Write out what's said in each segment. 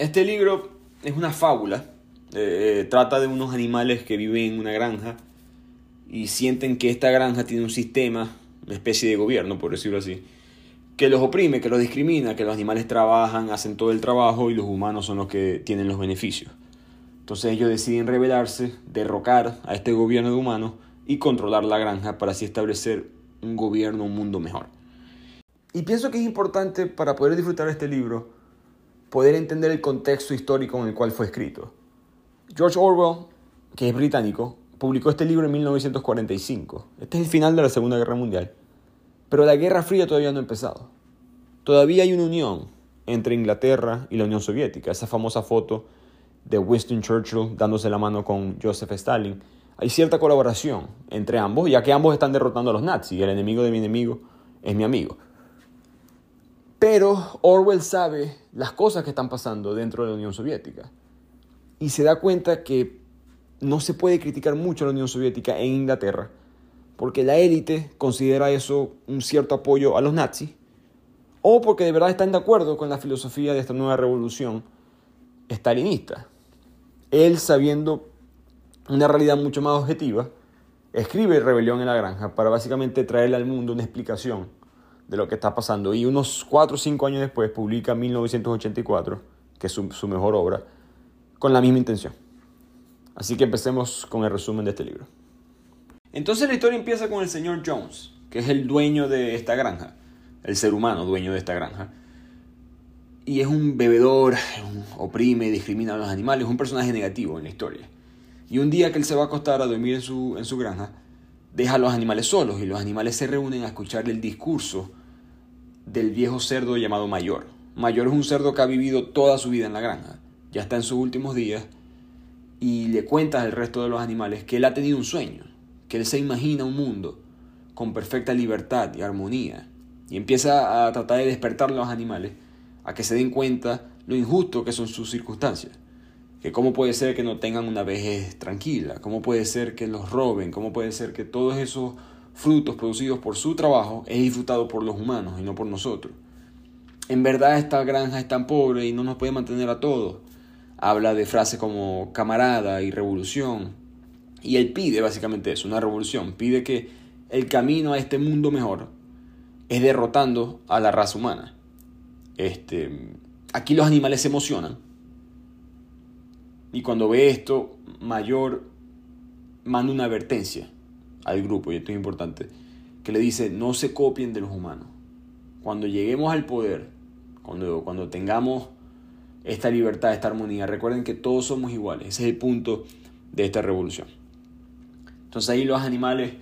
Este libro es una fábula. Eh, trata de unos animales que viven en una granja y sienten que esta granja tiene un sistema, una especie de gobierno, por decirlo así, que los oprime, que los discrimina, que los animales trabajan, hacen todo el trabajo y los humanos son los que tienen los beneficios. Entonces ellos deciden rebelarse, derrocar a este gobierno de humanos y controlar la granja para así establecer un gobierno, un mundo mejor. Y pienso que es importante para poder disfrutar este libro poder entender el contexto histórico en el cual fue escrito. George Orwell, que es británico, publicó este libro en 1945. Este es el final de la Segunda Guerra Mundial. Pero la Guerra Fría todavía no ha empezado. Todavía hay una unión entre Inglaterra y la Unión Soviética. Esa famosa foto de Winston Churchill dándose la mano con Joseph Stalin. Hay cierta colaboración entre ambos, ya que ambos están derrotando a los nazis. El enemigo de mi enemigo es mi amigo. Pero Orwell sabe las cosas que están pasando dentro de la Unión Soviética. Y se da cuenta que no se puede criticar mucho a la Unión Soviética en Inglaterra, porque la élite considera eso un cierto apoyo a los nazis, o porque de verdad están de acuerdo con la filosofía de esta nueva revolución estalinista. Él, sabiendo una realidad mucho más objetiva, escribe Rebelión en la Granja para básicamente traerle al mundo una explicación de lo que está pasando. Y unos 4 o 5 años después publica 1984, que es su, mejor obra, con la misma intención. Así que empecemos con el resumen de este libro. Entonces la historia empieza con el señor Jones, que es el dueño de esta granja, el ser humano dueño de esta granja. Y es un bebedor, oprime, discrimina a los animales, es un personaje negativo en la historia. Y un día que él se va a acostar a dormir en su, en su granja, deja a los animales solos y los animales se reúnen a escuchar el discurso del viejo cerdo llamado Mayor. Mayor es un cerdo que ha vivido toda su vida en la granja, ya está en sus últimos días y le cuentas al resto de los animales que él ha tenido un sueño, que él se imagina un mundo con perfecta libertad y armonía, y empieza a tratar de despertar a los animales a que se den cuenta lo injusto que son sus circunstancias, que cómo puede ser que no tengan una vejez tranquila, cómo puede ser que los roben, cómo puede ser que todos esos frutos producidos por su trabajo es disfrutado por los humanos y no por nosotros. En verdad esta granja es tan pobre y no nos puede mantener a todos habla de frases como camarada y revolución. Y él pide básicamente eso, una revolución. Pide que el camino a este mundo mejor es derrotando a la raza humana. Este, aquí los animales se emocionan. Y cuando ve esto, Mayor manda una advertencia al grupo, y esto es importante, que le dice, no se copien de los humanos. Cuando lleguemos al poder, cuando, cuando tengamos esta libertad, esta armonía. Recuerden que todos somos iguales. Ese es el punto de esta revolución. Entonces ahí los animales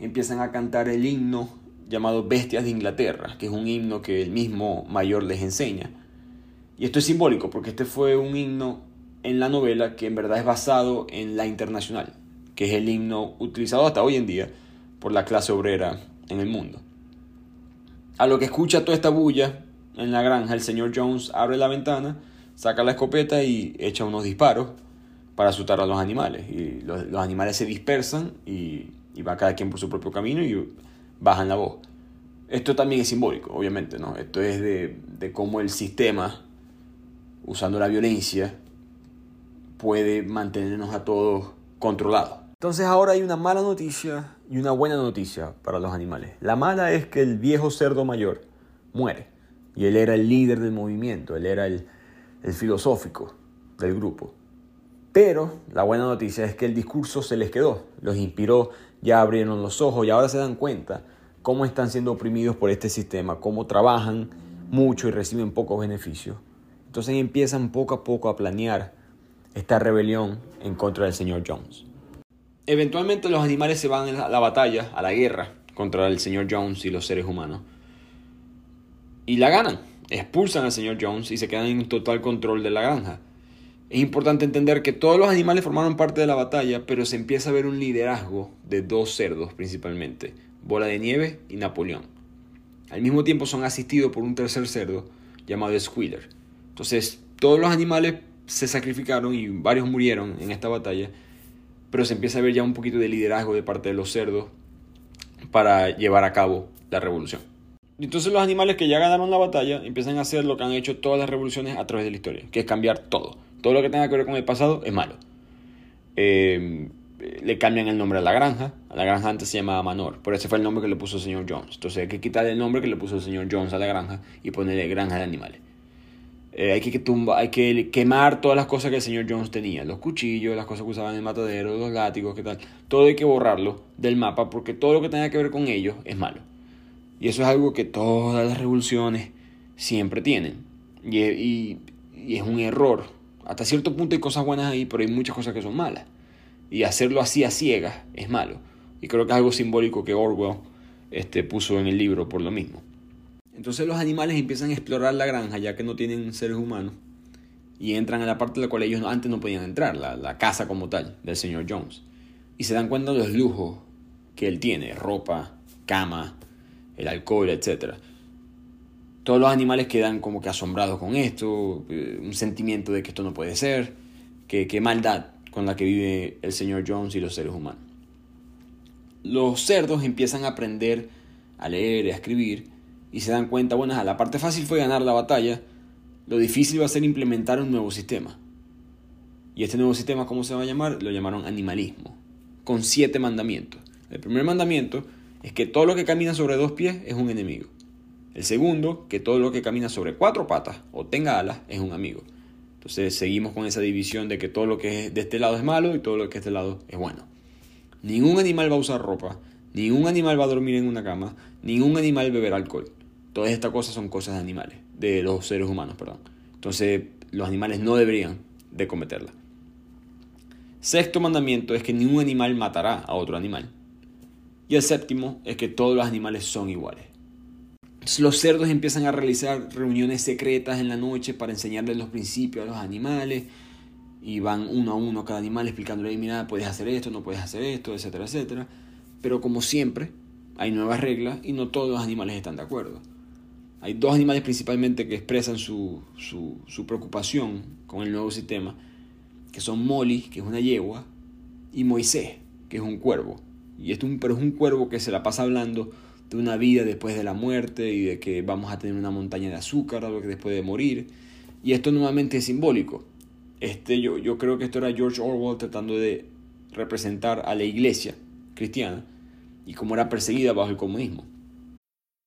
empiezan a cantar el himno llamado Bestias de Inglaterra, que es un himno que el mismo mayor les enseña. Y esto es simbólico porque este fue un himno en la novela que en verdad es basado en la internacional, que es el himno utilizado hasta hoy en día por la clase obrera en el mundo. A lo que escucha toda esta bulla en la granja, el señor Jones abre la ventana saca la escopeta y echa unos disparos para asustar a los animales. Y los, animales se dispersan y, va cada quien por su propio camino y bajan la voz. Esto también es simbólico, obviamente, ¿no? Esto es de, de cómo el sistema, usando la violencia, puede mantenernos a todos controlados. Entonces ahora hay una mala noticia y una buena noticia para los animales. La mala es que el viejo cerdo mayor muere. Y él era el líder del movimiento, él era el, filosófico del grupo. Pero la buena noticia es que el discurso se les quedó, los inspiró, ya abrieron los ojos y ahora se dan cuenta cómo están siendo oprimidos por este sistema, cómo trabajan mucho y reciben pocos beneficios. Entonces empiezan poco a poco a planear esta rebelión en contra del señor Jones. Eventualmente los animales se van a la batalla, a la guerra contra el señor Jones y los seres humanos. y la ganan. Expulsan al señor Jones y se quedan en total control de la granja. Es importante entender que todos los animales formaron parte de la batalla, pero se empieza a ver un liderazgo de dos cerdos principalmente, Bola de Nieve y Napoleón. Al mismo tiempo son asistidos por un tercer cerdo llamado Squealer. Entonces, todos los animales se sacrificaron y varios murieron en esta batalla, pero se empieza a ver ya un poquito de liderazgo de parte de los cerdos para llevar a cabo la revolución. Entonces los animales que ya ganaron la batalla empiezan a hacer lo que han hecho todas las revoluciones a través de la historia, que es cambiar todo. Todo lo que tenga que ver con el pasado es malo. Eh, le cambian el nombre a la granja. A la granja antes se llamaba Manor. Por ese fue el nombre que le puso el señor Jones. Entonces hay que quitar el nombre que le puso el señor Jones a la granja y ponerle granja de animales. Eh, hay, que hay que quemar todas las cosas que el señor Jones tenía. Los cuchillos, las cosas que usaban en el matadero, los látigos, qué tal. Todo hay que borrarlo del mapa porque todo lo que tenga que ver con ellos es malo. Y eso es algo que todas las revoluciones siempre tienen. y es un error hasta cierto punto hay cosas buenas ahí, pero hay muchas cosas que son malas. Y hacerlo así a ciegas es malo. Y creo que es algo simbólico que Orwell este, puso en el libro por lo mismo. Entonces los animales empiezan a explorar la granja ya que no tienen seres humanos y entran a la parte de la cual ellos antes no podían entrar, la, casa como tal del señor Jones. Y se dan cuenta de los lujos que él tiene, ropa, cama, el alcohol, etcétera todos los animales quedan como que asombrados con esto, eh, un sentimiento de que esto no puede ser, que qué maldad con la que vive el señor Jones y los seres humanos. Los cerdos empiezan a aprender a leer y a escribir y se dan cuenta, bueno, la parte fácil fue ganar la batalla, lo difícil va a ser implementar un nuevo sistema. Y este nuevo sistema, ¿cómo se va a llamar? Lo llamaron animalismo, con siete mandamientos. El primer mandamiento es que todo lo que camina sobre dos pies es un enemigo. El segundo, que todo lo que camina sobre cuatro patas o tenga alas es un amigo. Entonces seguimos con esa división de que todo lo que es de este lado es malo y todo lo que es de este lado es bueno. Ningún animal va a usar ropa, ningún animal va a dormir en una cama, ningún animal beberá alcohol. Todas estas cosas son cosas de animales, de los seres humanos, perdón. Entonces los animales no deberían de cometerla. Sexto mandamiento es que ningún animal matará a otro animal. Y el séptimo es que todos los animales son iguales los cerdos empiezan a realizar reuniones secretas en la noche para enseñarles los principios a los animales y van uno a uno cada animal explicándole, mira, puedes hacer esto, no puedes hacer esto, etcétera, etcétera. Pero como siempre, hay nuevas reglas y no todos los animales están de acuerdo. Hay dos animales principalmente que expresan su, su, preocupación con el nuevo sistema, que son Molly, que es una yegua, y Moisés, que es un cuervo. Y esto, pero es un cuervo que se la pasa hablando de una vida después de la muerte y de que vamos a tener una montaña de azúcar después de morir. Y esto nuevamente es simbólico. Este, yo, yo creo que esto era George Orwell tratando de representar a la iglesia cristiana y cómo era perseguida bajo el comunismo.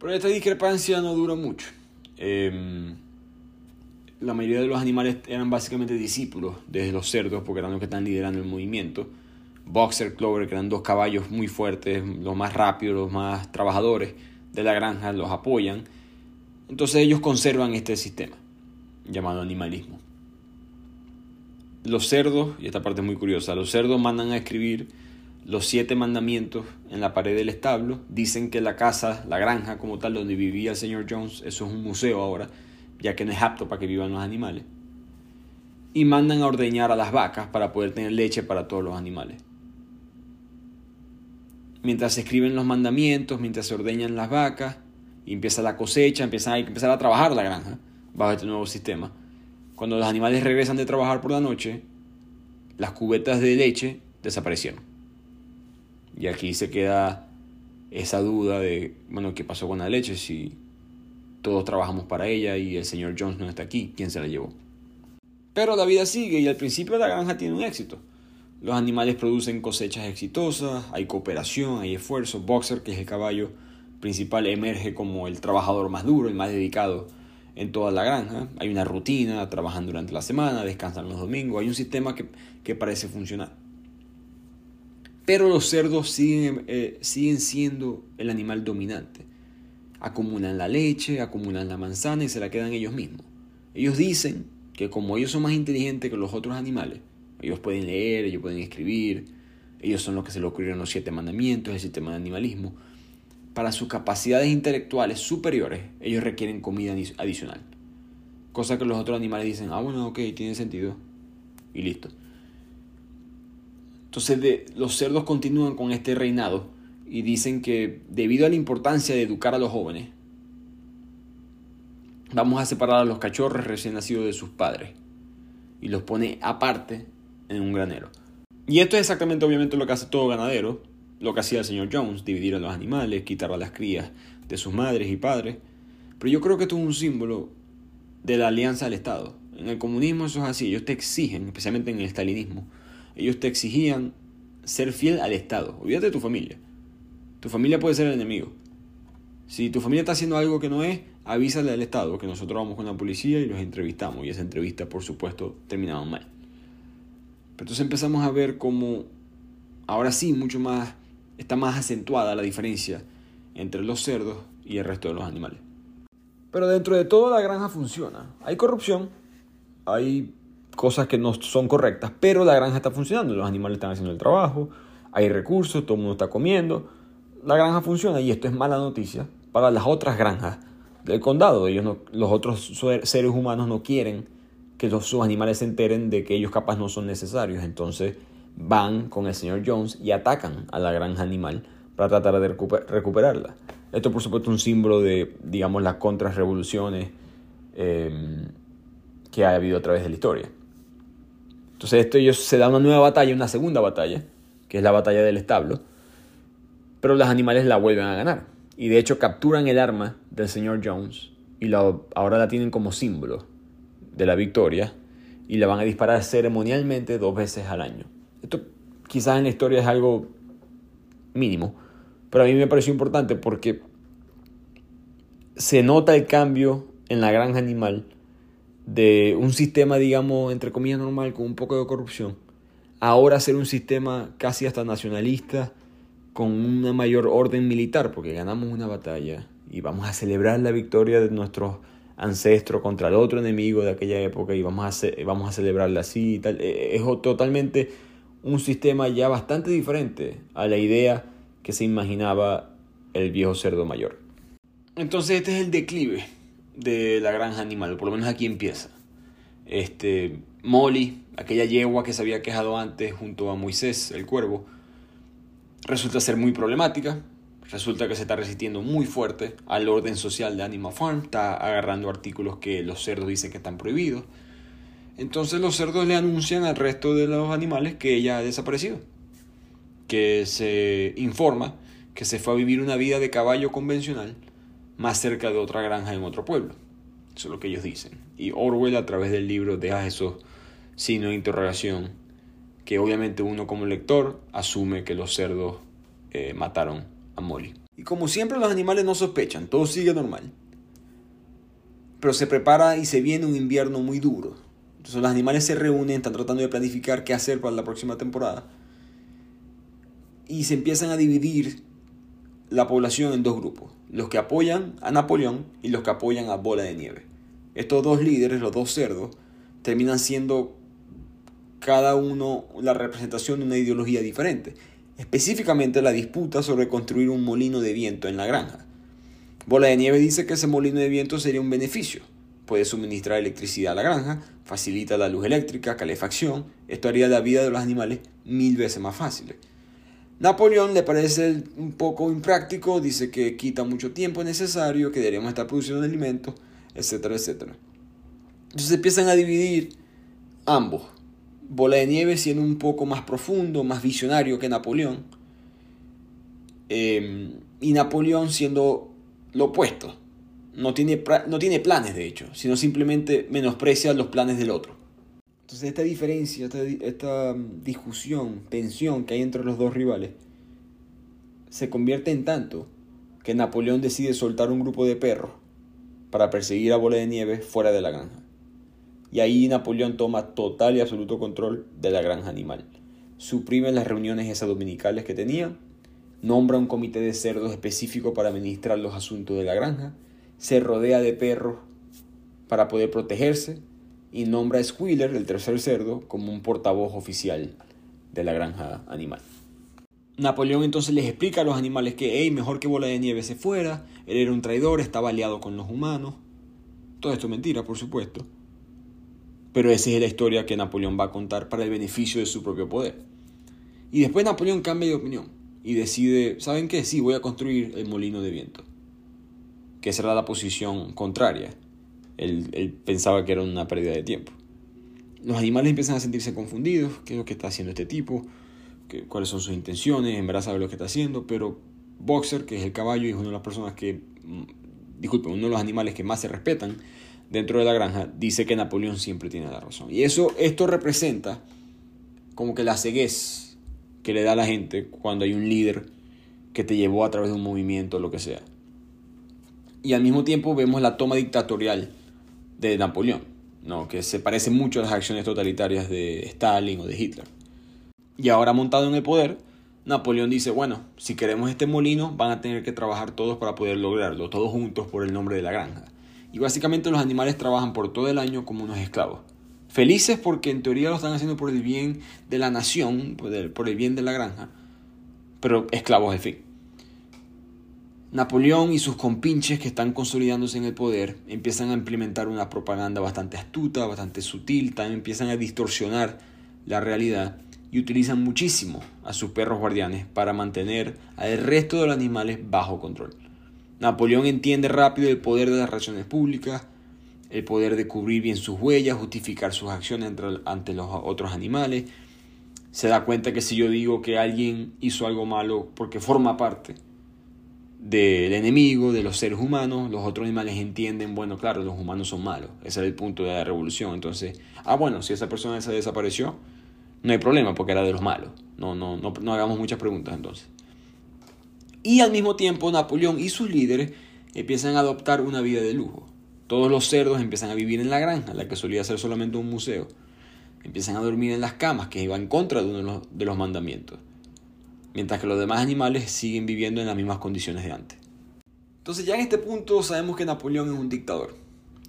Pero esta discrepancia no dura mucho. Eh, la mayoría de los animales eran básicamente discípulos de los cerdos, porque eran los que están liderando el movimiento. Boxer, Clover, que eran dos caballos muy fuertes, los más rápidos, los más trabajadores de la granja, los apoyan. Entonces ellos conservan este sistema llamado animalismo. Los cerdos, y esta parte es muy curiosa, los cerdos mandan a escribir los siete mandamientos en la pared del establo. Dicen que la casa, la granja como tal, donde vivía el señor Jones, eso es un museo ahora, ya que no es apto para que vivan los animales. Y mandan a ordeñar a las vacas para poder tener leche para todos los animales. Mientras se escriben los mandamientos, mientras se ordeñan las vacas, empieza la cosecha, empieza, hay que empezar a trabajar la granja bajo este nuevo sistema. Cuando los animales regresan de trabajar por la noche, las cubetas de leche desaparecieron. Y aquí se queda esa duda de, bueno, ¿qué pasó con la leche? Si todos trabajamos para ella y el señor Jones no está aquí, ¿quién se la llevó? Pero la vida sigue y al principio la granja tiene un éxito. Los animales producen cosechas exitosas, hay cooperación, hay esfuerzo. Boxer, que es el caballo principal emerge como el trabajador más duro, el más dedicado en toda la granja. Hay una rutina, trabajan durante la semana, descansan los domingos, hay un sistema que, que parece funcionar. Pero los cerdos siguen, eh, siguen siendo el animal dominante. Acumulan la leche, acumulan la manzana y se la quedan ellos mismos. Ellos dicen que como ellos son más inteligentes que los otros animales, ellos pueden leer, ellos pueden escribir, ellos son los que se le ocurrieron los siete mandamientos, el sistema de animalismo. Para sus capacidades intelectuales superiores, ellos requieren comida adicional. Cosa que los otros animales dicen, ah, bueno, ok, tiene sentido. Y listo. Entonces los cerdos continúan con este reinado y dicen que debido a la importancia de educar a los jóvenes, vamos a separar a los cachorros recién nacidos de sus padres y los pone aparte en un granero. Y esto es exactamente obviamente lo que hace todo ganadero, lo que hacía el señor Jones, dividir a los animales, quitar a las crías de sus madres y padres. Pero yo creo que esto es un símbolo de la alianza del Estado. En el comunismo eso es así, ellos te exigen, especialmente en el stalinismo, ellos te exigían ser fiel al Estado. Olvídate de tu familia. Tu familia puede ser el enemigo. Si tu familia está haciendo algo que no es, avísale al Estado que nosotros vamos con la policía y los entrevistamos. Y esa entrevista, por supuesto, terminaba mal. Pero entonces empezamos a ver cómo ahora sí, mucho más, está más acentuada la diferencia entre los cerdos y el resto de los animales. Pero dentro de todo la granja funciona. Hay corrupción, hay cosas que no son correctas, pero la granja está funcionando, los animales están haciendo el trabajo, hay recursos, todo el mundo está comiendo, la granja funciona y esto es mala noticia para las otras granjas del condado. Ellos no, los otros seres humanos no quieren que los, sus animales se enteren de que ellos capaz no son necesarios, entonces van con el señor Jones y atacan a la granja animal para tratar de recuperarla. Esto por supuesto es un símbolo de, digamos, las contrarrevoluciones eh, que ha habido a través de la historia. Entonces esto ellos se da una nueva batalla, una segunda batalla, que es la batalla del establo, pero los animales la vuelven a ganar. Y de hecho capturan el arma del señor Jones y ahora la tienen como símbolo de la victoria y la van a disparar ceremonialmente dos veces al año. Esto quizás en la historia es algo mínimo, pero a mí me pareció importante porque se nota el cambio en la granja animal de un sistema, digamos, entre comillas normal, con un poco de corrupción, ahora ser un sistema casi hasta nacionalista, con una mayor orden militar, porque ganamos una batalla y vamos a celebrar la victoria de nuestros ancestros contra el otro enemigo de aquella época y vamos a, vamos a celebrarla así tal. E, es totalmente un sistema ya bastante diferente a la idea que se imaginaba el viejo cerdo mayor. Entonces este es el declive de la granja animal, por lo menos aquí empieza. Este, Molly, aquella yegua que se había quejado antes junto a Moisés, el cuervo, resulta ser muy problemática. Resulta que se está resistiendo muy fuerte al orden social de Animal Farm, está agarrando artículos que los cerdos dicen que están prohibidos. Entonces los cerdos le anuncian al resto de los animales que ella ha desaparecido, que se informa que se fue a vivir una vida de caballo convencional más cerca de otra granja en otro pueblo. Eso es lo que ellos dicen. Y Orwell a través del libro deja esos signos de interrogación que obviamente uno como lector asume que los cerdos eh, mataron a Molly. Y como siempre los animales no sospechan, todo sigue normal. Pero se prepara y se viene un invierno muy duro. Entonces los animales se reúnen, están tratando de planificar qué hacer para la próxima temporada. Y se empiezan a dividir la población en dos grupos, los que apoyan a Napoleón y los que apoyan a Bola de Nieve. Estos dos líderes, los dos cerdos, terminan siendo cada uno la representación de una ideología diferente, específicamente la disputa sobre construir un molino de viento en la granja. Bola de Nieve dice que ese molino de viento sería un beneficio, puede suministrar electricidad a la granja, facilita la luz eléctrica, calefacción, esto haría la vida de los animales mil veces más fácil. Napoleón le parece un poco impráctico, dice que quita mucho tiempo necesario, que deberíamos estar produciendo alimentos, etcétera, etcétera. Entonces empiezan a dividir ambos. Bola de Nieve siendo un poco más profundo, más visionario que Napoleón. Em, y Napoleón siendo lo opuesto. No tiene, no tiene planes, de hecho, sino simplemente menosprecia los planes del otro. Entonces esta diferencia, esta, mm, discusión, tensión que hay entre los dos rivales, se convierte en tanto que Napoleón decide soltar un grupo de perros para perseguir a Bola de Nieve fuera de la granja. Y ahí Napoleón toma total y absoluto control de la granja animal. Suprime las reuniones esas dominicales que tenía, nombra un comité de cerdos específico para administrar los asuntos de la granja, se rodea de perros para poder protegerse y nombra a Squealer, el tercer cerdo, como un portavoz oficial de la granja animal. Napoleón entonces les explica a los animales que, hey, mejor que Bola de Nieve se fuera, él era un traidor, estaba aliado con los humanos. Todo esto es mentira, por supuesto. Pero esa es la historia que Napoleón va a contar para el beneficio de su propio poder. Y después Napoleón cambia de opinión y decide, ¿saben qué? Sí, voy a construir el molino de viento. Que será la posición contraria. Él, pensaba que era una pérdida de tiempo. Los animales empiezan a sentirse confundidos, qué es lo que está haciendo este tipo, cuáles son sus intenciones, en verdad sabe lo que está haciendo, pero Boxer, que es el caballo y es una de las personas que, mm, disculpen, uno de los animales que más se respetan dentro de la granja, dice que Napoleón siempre tiene la razón. Y eso, esto representa como que la ceguez que le da a la gente cuando hay un líder que te llevó a través de un movimiento o lo que sea. Y al mismo tiempo vemos la toma dictatorial de Napoleón, ¿no? que se parece mucho a las acciones totalitarias de Stalin o de Hitler. Y ahora montado en el poder, Napoleón dice, bueno, si queremos este molino, van a tener que trabajar todos para poder lograrlo, todos juntos por el nombre de la granja. Y básicamente los animales trabajan por todo el año como unos esclavos. Felices porque en teoría lo están haciendo por el bien de la nación, por el, bien de la granja, pero esclavos al fin. Napoleón y sus compinches que están consolidándose en el poder empiezan a implementar una propaganda bastante astuta, bastante sutil, también empiezan a distorsionar la realidad y utilizan muchísimo a sus perros guardianes para mantener al resto de los animales bajo control. Napoleón entiende rápido el poder de las relaciones públicas, el poder de cubrir bien sus huellas, justificar sus acciones ante los otros animales. Se da cuenta que si yo digo que alguien hizo algo malo porque forma parte del enemigo, de los seres humanos, los otros animales entienden, bueno, claro, los humanos son malos. Ese es el punto de la revolución. Entonces, ah, bueno, si esa persona se desapareció, no hay problema porque era de los malos. No, no, no, no hagamos muchas preguntas entonces. Y al mismo tiempo Napoleón y sus líderes empiezan a adoptar una vida de lujo. Todos los cerdos empiezan a vivir en la granja, la que solía ser solamente un museo. Empiezan a dormir en las camas, que iba en contra de uno de los, mandamientos. Mientras que los demás animales siguen viviendo en las mismas condiciones de antes. Entonces ya en este punto sabemos que Napoleón es un dictador.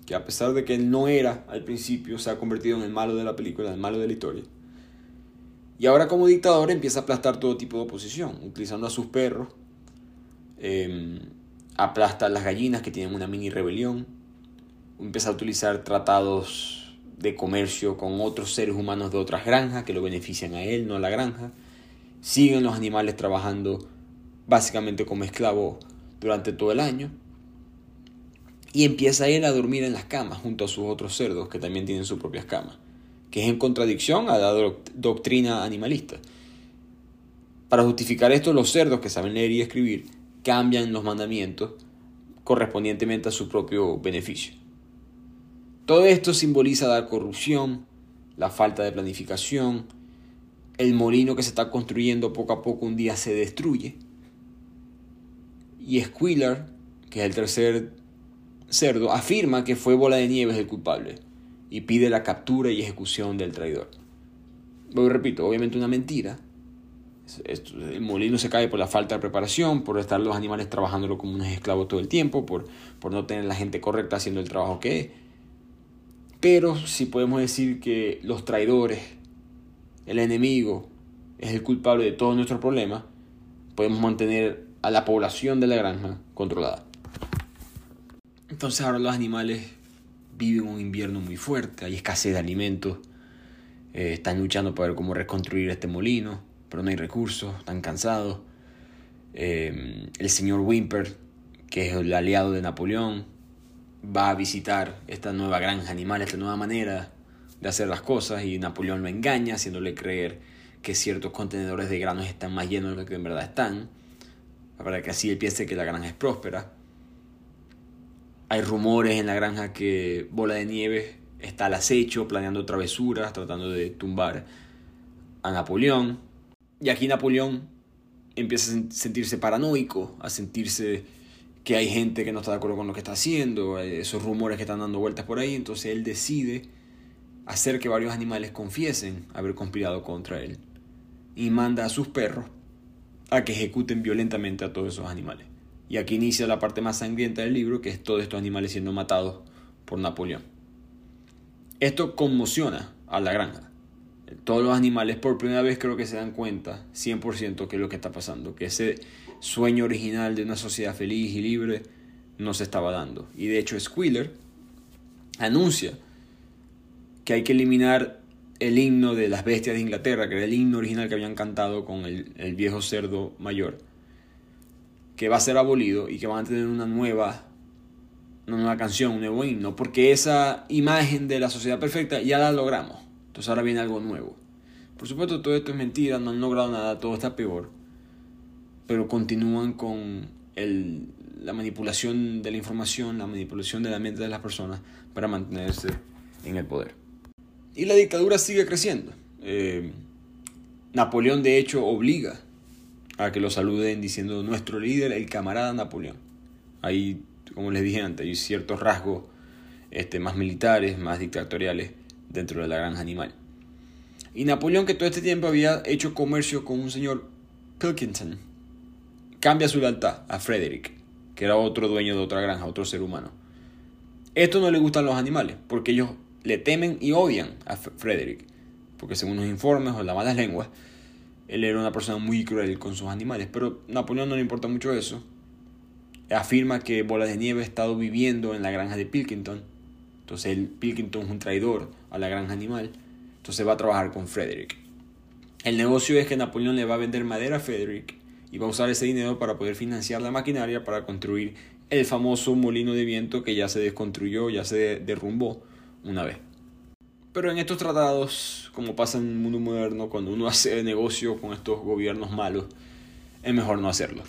Que a pesar de que él no era al principio, se ha convertido en el malo de la película, el malo de la historia. Y ahora como dictador empieza a aplastar todo tipo de oposición, utilizando a sus perros, eh, aplasta a las gallinas que tienen una mini rebelión, empieza a utilizar tratados de comercio con otros seres humanos de otras granjas que lo benefician a él, no a la granja. Siguen los animales trabajando básicamente como esclavos durante todo el año. Y empieza él a dormir en las camas junto a sus otros cerdos que también tienen sus propias camas que es en contradicción a la doctrina animalista. Para justificar esto, los cerdos que saben leer y escribir cambian los mandamientos correspondientemente a su propio beneficio. Todo esto simboliza la corrupción, la falta de planificación, el molino que se está construyendo poco a poco un día se destruye. Y Squealer, que es el tercer cerdo, afirma que fue Bola de Nieves el culpable y pide la captura y ejecución del traidor. Lo repito, obviamente una mentira. El molino se cae por la falta de preparación, por estar los animales trabajándolo como unos esclavos todo el tiempo, por, por no tener la gente correcta haciendo el trabajo que es. Pero si podemos decir que los traidores, el enemigo, es el culpable de todos nuestros problemas, podemos mantener a la población de la granja controlada. Entonces ahora los animales viven un invierno muy fuerte, hay escasez de alimentos, eh, están luchando para ver cómo reconstruir este molino, pero no hay recursos, están cansados. Eh, el señor Wimper, que es el aliado de Napoleón, va a visitar esta nueva granja animal, esta nueva manera de hacer las cosas y Napoleón lo engaña haciéndole creer que ciertos contenedores de granos están más llenos de lo que en verdad están, para que así él piense que la granja es próspera. Hay rumores en la granja que Bola de Nieve está al acecho, planeando travesuras, tratando de tumbar a Napoleón. Y aquí Napoleón empieza a sentirse paranoico, a sentirse que hay gente que no está de acuerdo con lo que está haciendo, esos rumores que están dando vueltas por ahí, entonces él decide hacer que varios animales confiesen haber conspirado contra él y manda a sus perros a que ejecuten violentamente a todos esos animales. Y aquí inicia la parte más sangrienta del libro, que es todos estos animales siendo matados por Napoleón. Esto conmociona a la granja. Todos los animales por primera vez creo que se dan cuenta 100% que es lo que está pasando, que ese sueño original de una sociedad feliz y libre no se estaba dando. Y de hecho Squealer anuncia que hay que eliminar el himno de las bestias de Inglaterra, que era el himno original que habían cantado con el, el viejo cerdo mayor, que va a ser abolido y que van a tener una nueva, una nueva canción, un nuevo himno, porque esa imagen de la sociedad perfecta ya la logramos. Entonces ahora viene algo nuevo. Por supuesto, todo esto es mentira, no han logrado nada, todo está peor. Pero continúan con el, la manipulación de la información, la manipulación de la mente de las personas para mantenerse en el poder. Y la dictadura sigue creciendo. Eh, Napoleón de hecho obliga a que lo saluden diciendo nuestro líder, el camarada Napoleón. Ahí, como les dije antes, hay ciertos rasgos este, más militares, más dictatoriales dentro de la granja animal. Y Napoleón, que todo este tiempo había hecho comercio con un señor Pilkington, cambia su lealtad a Frederick, que era otro dueño de otra granja, otro ser humano. Esto no le gustan los animales, porque ellos le temen y odian a Frederick, porque según los informes o las malas lenguas, él era una persona muy cruel con sus animales, pero Napoleón no le importa mucho eso. Afirma que Bola de Nieve ha estado viviendo en la granja de Pilkington, entonces el Pilkington es un traidor a la granja animal, entonces va a trabajar con Frederick. El negocio es que Napoleón le va a vender madera a Frederick y va a usar ese dinero para poder financiar la maquinaria para construir el famoso molino de viento que ya se desconstruyó, ya se derrumbó una vez. Pero en estos tratados, como pasa en el mundo moderno, cuando uno hace negocio con estos gobiernos malos, es mejor no hacerlo.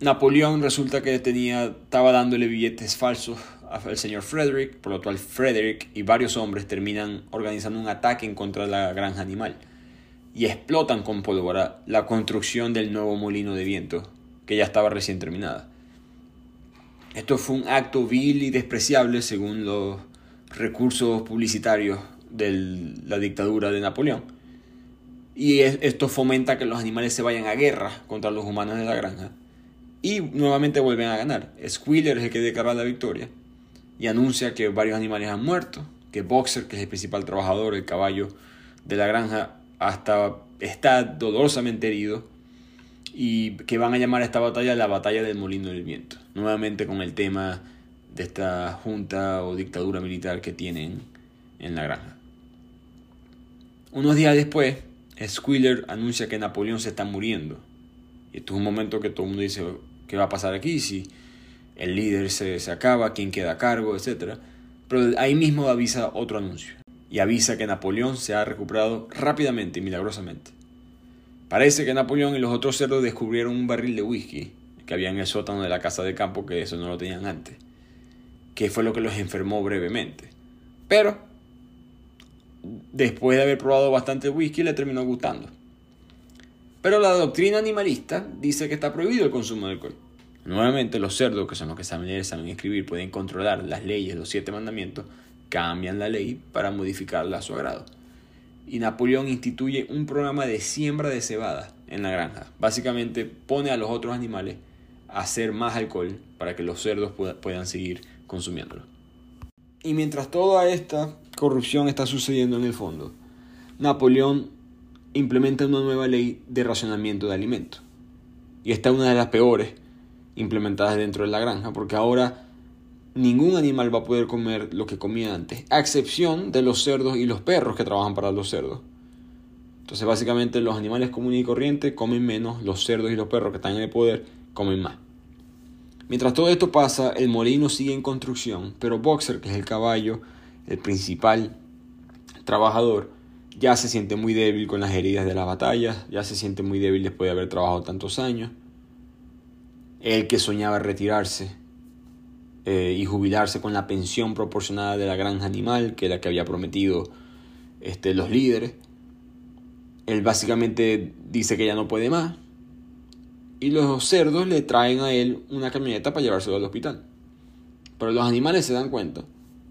Napoleón resulta que tenía, estaba dándole billetes falsos al señor Frederick, por lo cual Frederick y varios hombres terminan organizando un ataque en contra de la granja animal y explotan con pólvora la construcción del nuevo molino de viento que ya estaba recién terminada. Esto fue un acto vil y despreciable según los recursos publicitarios de la dictadura de Napoleón. Y esto fomenta que los animales se vayan a guerra contra los humanos de la granja. Y nuevamente vuelven a ganar. Squealer es el que declara la victoria. Y anuncia que varios animales han muerto. Que Boxer, que es el principal trabajador, el caballo de la granja, hasta está dolorosamente herido. Y que van a llamar a esta batalla la batalla del molino del viento. Nuevamente con el tema de esta junta o dictadura militar que tienen en la granja. Unos días después, Squealer anuncia que Napoleón se está muriendo. Y esto es un momento que todo el mundo dice, ¿qué va a pasar aquí? Si el líder se, se acaba, quién queda a cargo, etc. Pero ahí mismo avisa otro anuncio. Y avisa que Napoleón se ha recuperado rápidamente y milagrosamente. Parece que Napoleón y los otros cerdos descubrieron un barril de whisky que había en el sótano de la casa de campo, que eso no lo tenían antes que fue lo que los enfermó brevemente. Pero, después de haber probado bastante whisky, le terminó gustando. Pero la doctrina animalista dice que está prohibido el consumo de alcohol. Nuevamente, los cerdos, que son los que saben leer, saben escribir, pueden controlar las leyes, los siete mandamientos, cambian la ley para modificarla a su agrado. Y Napoleón instituye un programa de siembra de cebada en la granja. Básicamente pone a los otros animales a hacer más alcohol para que los cerdos puedan seguir consumiéndolo. Y mientras toda esta corrupción está sucediendo en el fondo, Napoleón implementa una nueva ley de racionamiento de alimentos. Y esta es una de las peores implementadas dentro de la granja, porque ahora ningún animal va a poder comer lo que comía antes, a excepción de los cerdos y los perros que trabajan para los cerdos. Entonces básicamente los animales comunes y corrientes comen menos, los cerdos y los perros que están en el poder comen más. Mientras todo esto pasa, el molino sigue en construcción, pero Boxer, que es el caballo, el principal trabajador, ya se siente muy débil con las heridas de la batalla, ya se siente muy débil después de haber trabajado tantos años. Él que soñaba retirarse eh, y jubilarse con la pensión proporcionada de la granja animal, que es la que había prometido este, los líderes. Él básicamente dice que ya no puede más, y los cerdos le traen a él una camioneta para llevárselo al hospital. Pero los animales se dan cuenta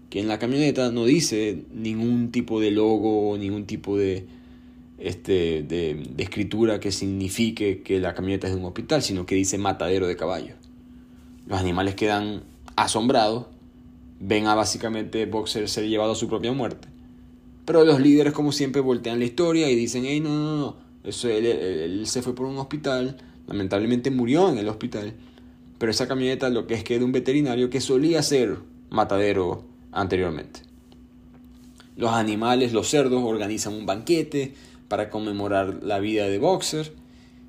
que en la camioneta no dice ningún tipo de logo, ningún tipo de, este, de, escritura que signifique que la camioneta es de un hospital, sino que dice matadero de caballos. Los animales quedan asombrados, ven a básicamente Boxer ser llevado a su propia muerte. Pero los líderes, como siempre, voltean la historia y dicen, hey, no, no, no, Eso, él se fue por un hospital, lamentablemente murió en el hospital, pero esa camioneta lo que es que de un veterinario que solía ser matadero anteriormente. Los animales, los cerdos, organizan un banquete para conmemorar la vida de Boxer.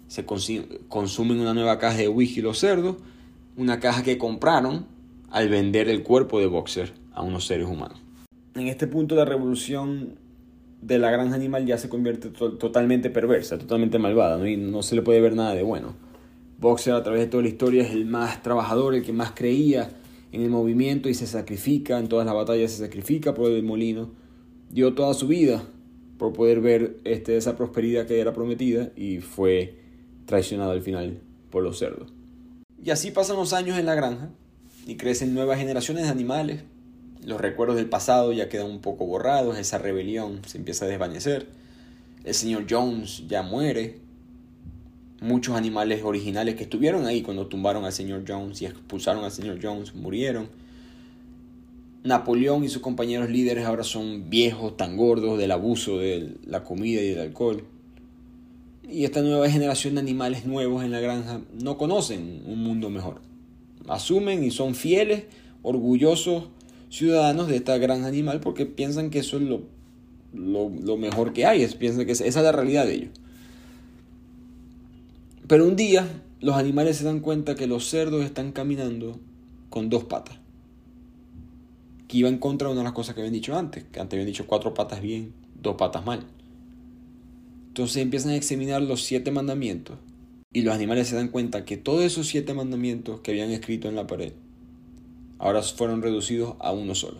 Se consumen una nueva caja de whisky los cerdos, una caja que compraron al vender el cuerpo de Boxer a unos seres humanos. En este punto la revolución de la granja animal ya se convierte totalmente perversa, totalmente malvada, ¿no? y no se le puede ver nada de bueno. Boxer a través de toda la historia es el más trabajador, el que más creía en el movimiento y se sacrifica, en todas las batallas se sacrifica por el molino. Dio toda su vida por poder ver este, esa prosperidad que era prometida y fue traicionado al final por los cerdos. Y así pasan los años en la granja y crecen nuevas generaciones de animales, los recuerdos del pasado ya quedan un poco borrados, esa rebelión se empieza a desvanecer. El señor Jones ya muere. Muchos animales originales que estuvieron ahí cuando tumbaron al señor Jones y expulsaron al señor Jones murieron. Napoleón y sus compañeros líderes ahora son viejos, tan gordos del abuso de la comida y del alcohol. Y esta nueva generación de animales nuevos en la granja no conocen un mundo mejor. Asumen y son fieles, orgullosos ciudadanos de esta gran animal porque piensan que eso es lo, lo, mejor que hay, piensan que esa es la realidad de ellos. Pero un día los animales se dan cuenta que los cerdos están caminando con dos patas. Que iba en contra de una de las cosas que habían dicho antes, que antes habían dicho cuatro patas bien, dos patas mal. Entonces empiezan a examinar los siete mandamientos y los animales se dan cuenta que todos esos siete mandamientos que habían escrito en la pared ahora fueron reducidos a uno solo.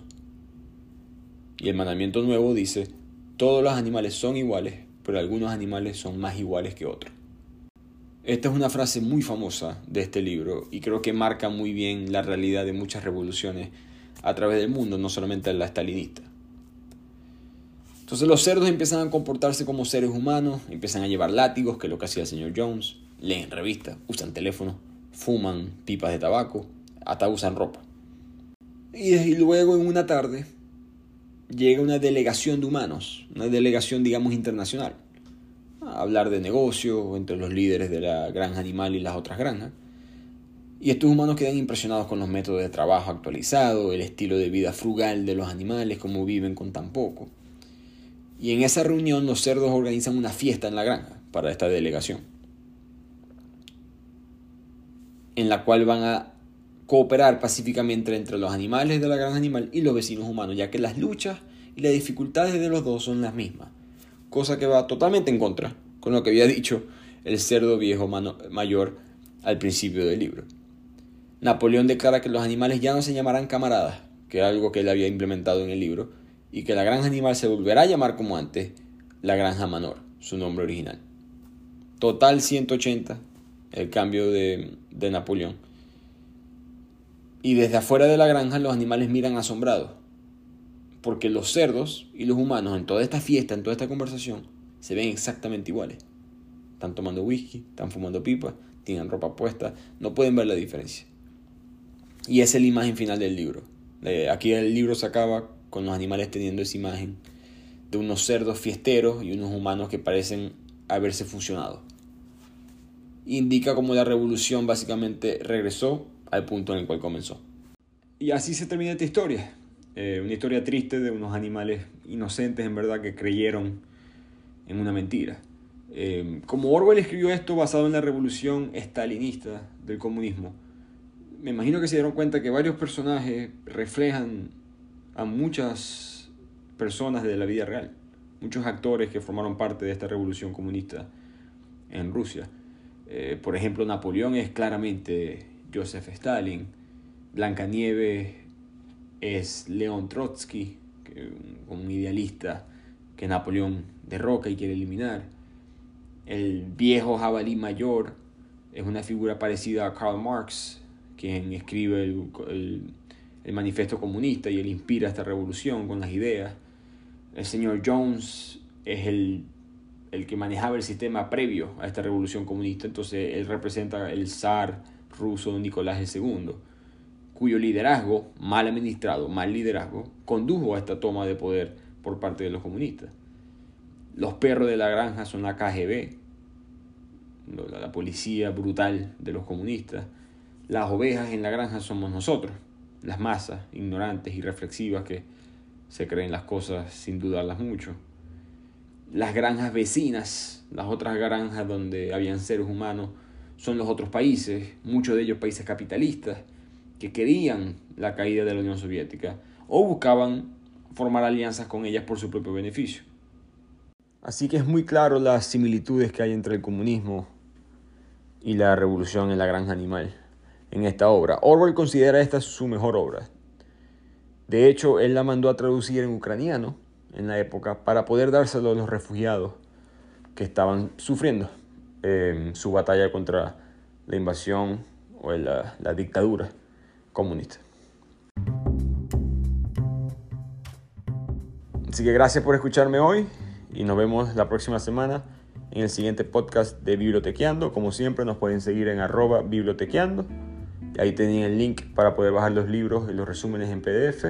Y el mandamiento nuevo dice, todos los animales son iguales, pero algunos animales son más iguales que otros. Esta es una frase muy famosa de este libro y creo que marca muy bien la realidad de muchas revoluciones a través del mundo, no solamente la stalinista. Entonces los cerdos empiezan a comportarse como seres humanos, empiezan a llevar látigos, que es lo que hacía el señor Jones, leen revistas, usan teléfono, fuman pipas de tabaco, hasta usan ropa. Y luego en una tarde llega una delegación de humanos, una delegación digamos internacional, a hablar de negocio entre los líderes de la granja animal y las otras granjas. Y estos humanos quedan impresionados con los métodos de trabajo actualizados, el estilo de vida frugal de los animales, cómo viven con tan poco. Y en esa reunión los cerdos organizan una fiesta en la granja para esta delegación, en la cual van a cooperar pacíficamente entre los animales de la granja animal y los vecinos humanos, ya que las luchas y las dificultades de los dos son las mismas, cosa que va totalmente en contra con lo que había dicho el cerdo viejo mayor al principio del libro. Napoleón declara que los animales ya no se llamarán camaradas, que es algo que él había implementado en el libro, y que la granja animal se volverá a llamar como antes la granja Manor, su nombre original. Total 180, el cambio de, de Napoleón y desde afuera de la granja los animales miran asombrados, porque los cerdos y los humanos en toda esta fiesta, en toda esta conversación, se ven exactamente iguales. Están tomando whisky, están fumando pipa, tienen ropa puesta, no pueden ver la diferencia. Y esa es la imagen final del libro. Aquí el libro se acaba con los animales teniendo esa imagen de unos cerdos fiesteros y unos humanos que parecen haberse fusionado. Indica cómo la revolución básicamente regresó al punto en el cual comenzó. Y así se termina esta historia. Eh, una historia triste de unos animales inocentes en verdad que creyeron en una mentira. Eh, como Orwell escribió esto basado en la revolución estalinista del comunismo, me imagino que se dieron cuenta que varios personajes reflejan a muchas personas de la vida real, muchos actores que formaron parte de esta revolución comunista en Rusia. Eh, por ejemplo, Napoleón es claramente Joseph Stalin. Blancanieves es León Trotsky, un idealista que Napoleón derroca y quiere eliminar. El viejo jabalí mayor es una figura parecida a Karl Marx, quien escribe el, el, manifiesto comunista y él inspira esta revolución con las ideas. El señor Jones es el, el que manejaba el sistema previo a esta revolución comunista, entonces él representa el zar ruso Nicolás II, cuyo liderazgo, mal administrado, mal liderazgo, condujo a esta toma de poder por parte de los comunistas. Los perros de la granja son la KGB, la policía brutal de los comunistas. Las ovejas en la granja somos nosotros, las masas ignorantes y reflexivas que se creen las cosas sin dudarlas mucho. Las granjas vecinas, las otras granjas donde habían seres humanos, son los otros países, muchos de ellos países capitalistas, que querían la caída de la Unión Soviética o buscaban formar alianzas con ellas por su propio beneficio. Así que es muy claro las similitudes que hay entre el comunismo y la revolución en la granja animal en esta obra. Orwell considera esta su mejor obra. De hecho, él la mandó a traducir en ucraniano en la época para poder dárselo a los refugiados que estaban sufriendo su batalla contra la invasión o la, la dictadura comunista. Así que gracias por escucharme hoy y nos vemos la próxima semana en el siguiente podcast de Bibliotequeando. Como siempre nos pueden seguir en arroba bibliotequeando. Ahí tienen el link para poder bajar los libros y los resúmenes en PDF.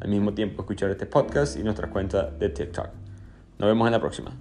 Al mismo tiempo escuchar este podcast y nuestra cuenta de TikTok. Nos vemos en la próxima.